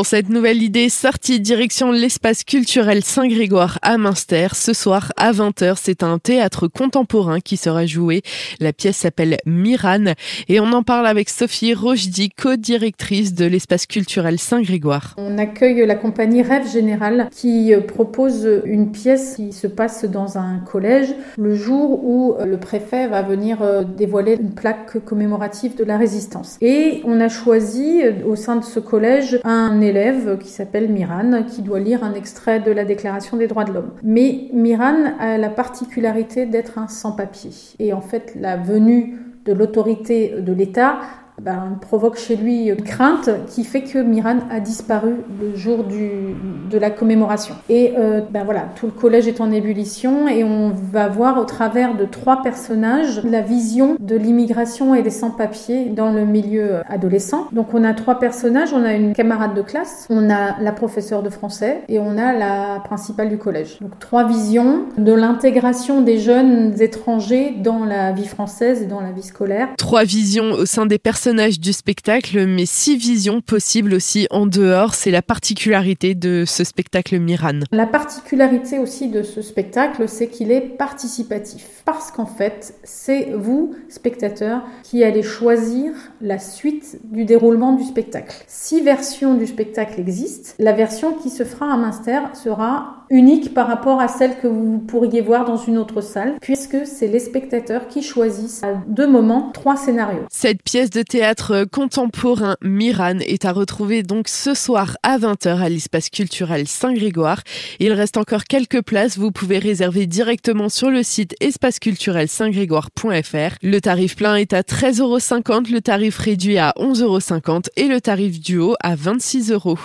Pour cette nouvelle idée, sortie direction l'espace culturel Saint-Grégoire à Münster. Ce soir à 20h, c'est un théâtre contemporain qui sera joué. La pièce s'appelle Miran et on en parle avec Sophie Rochdy, co-directrice de l'espace culturel Saint-Grégoire. On accueille la compagnie Rêve Général qui propose une pièce qui se passe dans un collège le jour où le préfet va venir dévoiler une plaque commémorative de la résistance. Et on a choisi au sein de ce collège un qui s'appelle Miran, qui doit lire un extrait de la Déclaration des droits de l'homme. Mais Miran a la particularité d'être un sans-papier. Et en fait, la venue de l'autorité de l'État ben, provoque chez lui une crainte qui fait que Miran a disparu le jour du, de la commémoration. Et euh, ben voilà, tout le collège est en ébullition et on va voir au travers de trois personnages la vision de l'immigration et des sans-papiers dans le milieu adolescent. Donc on a trois personnages, on a une camarade de classe, on a la professeure de français et on a la principale du collège. Donc trois visions de l'intégration des jeunes étrangers dans la vie française et dans la vie scolaire. Trois visions au sein des du spectacle, mais six visions possibles aussi en dehors. C'est la particularité de ce spectacle Miran. La particularité aussi de ce spectacle, c'est qu'il est participatif. Parce qu'en fait, c'est vous, spectateurs, qui allez choisir la suite du déroulement du spectacle. Six versions du spectacle existent. La version qui se fera à Münster sera unique par rapport à celle que vous pourriez voir dans une autre salle, puisque c'est les spectateurs qui choisissent à deux moments trois scénarios. Cette pièce de théâtre contemporain Miran est à retrouver donc ce soir à 20h à l'espace culturel Saint-Grégoire. Il reste encore quelques places, vous pouvez réserver directement sur le site espaceculturel-saint-grégoire.fr. Le tarif plein est à 13,50€, le tarif réduit à 11,50€ et le tarif duo à 26 euros.